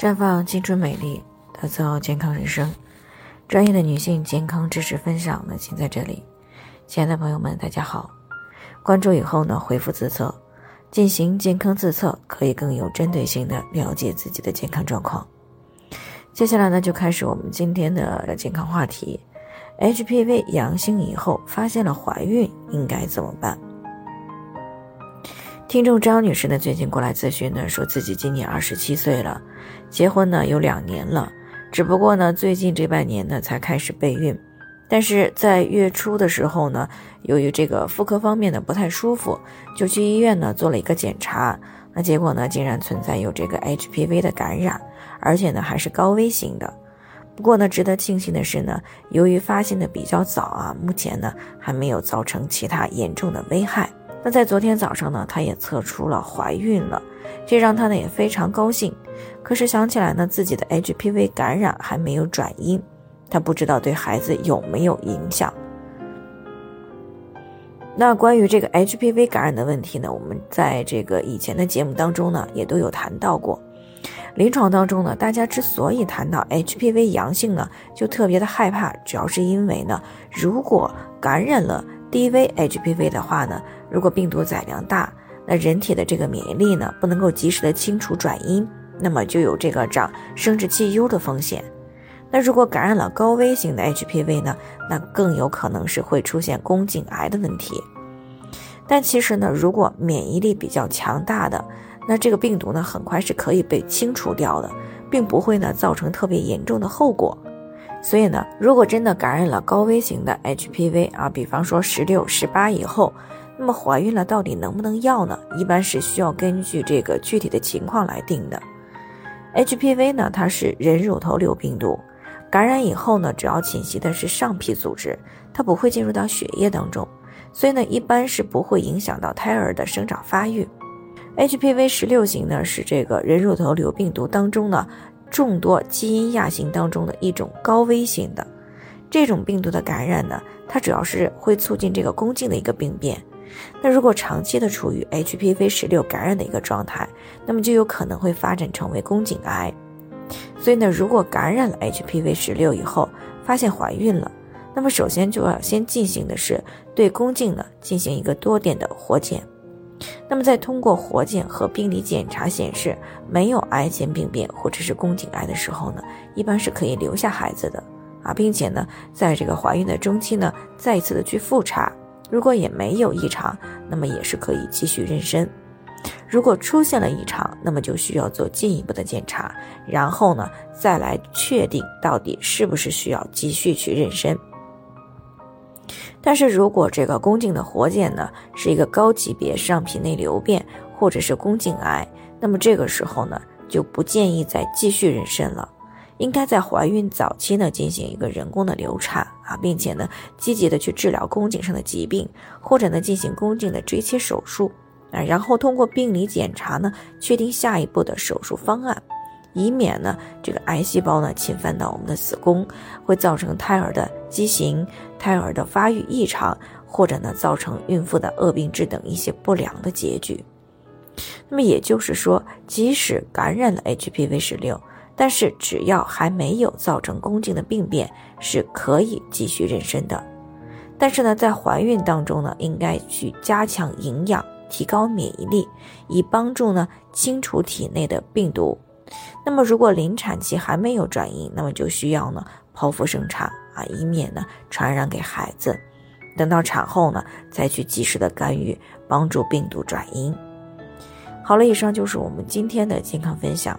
绽放青春美丽，打造健康人生。专业的女性健康知识分享呢，请在这里。亲爱的朋友们，大家好。关注以后呢，回复自测，进行健康自测，可以更有针对性的了解自己的健康状况。接下来呢，就开始我们今天的健康话题：HPV 阳性以后发现了怀孕，应该怎么办？听众张女士呢，最近过来咨询呢，说自己今年二十七岁了，结婚呢有两年了，只不过呢最近这半年呢才开始备孕，但是在月初的时候呢，由于这个妇科方面呢不太舒服，就去医院呢做了一个检查，那结果呢竟然存在有这个 HPV 的感染，而且呢还是高危型的。不过呢，值得庆幸的是呢，由于发现的比较早啊，目前呢还没有造成其他严重的危害。那在昨天早上呢，她也测出了怀孕了，这让她呢也非常高兴。可是想起来呢，自己的 HPV 感染还没有转阴，她不知道对孩子有没有影响。那关于这个 HPV 感染的问题呢，我们在这个以前的节目当中呢，也都有谈到过。临床当中呢，大家之所以谈到 HPV 阳性呢，就特别的害怕，主要是因为呢，如果感染了。低危 HPV 的话呢，如果病毒载量大，那人体的这个免疫力呢不能够及时的清除转阴，那么就有这个长生殖器疣的风险。那如果感染了高危型的 HPV 呢，那更有可能是会出现宫颈癌的问题。但其实呢，如果免疫力比较强大的，那这个病毒呢很快是可以被清除掉的，并不会呢造成特别严重的后果。所以呢，如果真的感染了高危型的 HPV 啊，比方说十六、十八以后，那么怀孕了到底能不能要呢？一般是需要根据这个具体的情况来定的。HPV 呢，它是人乳头瘤病毒，感染以后呢，主要侵袭的是上皮组织，它不会进入到血液当中，所以呢，一般是不会影响到胎儿的生长发育。HPV 十六型呢，是这个人乳头瘤病毒当中呢。众多基因亚型当中的一种高危型的这种病毒的感染呢，它主要是会促进这个宫颈的一个病变。那如果长期的处于 HPV 十六感染的一个状态，那么就有可能会发展成为宫颈癌。所以呢，如果感染了 HPV 十六以后发现怀孕了，那么首先就要先进行的是对宫颈呢进行一个多点的活检。那么，在通过活检和病理检查显示没有癌前病变或者是宫颈癌的时候呢，一般是可以留下孩子的啊，并且呢，在这个怀孕的中期呢，再一次的去复查，如果也没有异常，那么也是可以继续妊娠。如果出现了异常，那么就需要做进一步的检查，然后呢，再来确定到底是不是需要继续去妊娠。但是如果这个宫颈的活检呢是一个高级别上皮内瘤变或者是宫颈癌，那么这个时候呢就不建议再继续妊娠了，应该在怀孕早期呢进行一个人工的流产啊，并且呢积极的去治疗宫颈上的疾病，或者呢进行宫颈的锥切手术啊，然后通过病理检查呢确定下一步的手术方案。以免呢，这个癌细胞呢侵犯到我们的子宫，会造成胎儿的畸形、胎儿的发育异常，或者呢造成孕妇的恶病质等一些不良的结局。那么也就是说，即使感染了 HPV 十六，但是只要还没有造成宫颈的病变，是可以继续妊娠的。但是呢，在怀孕当中呢，应该去加强营养，提高免疫力，以帮助呢清除体内的病毒。那么，如果临产期还没有转阴，那么就需要呢剖腹生产啊，以免呢传染给孩子。等到产后呢，再去及时的干预，帮助病毒转阴。好了，以上就是我们今天的健康分享。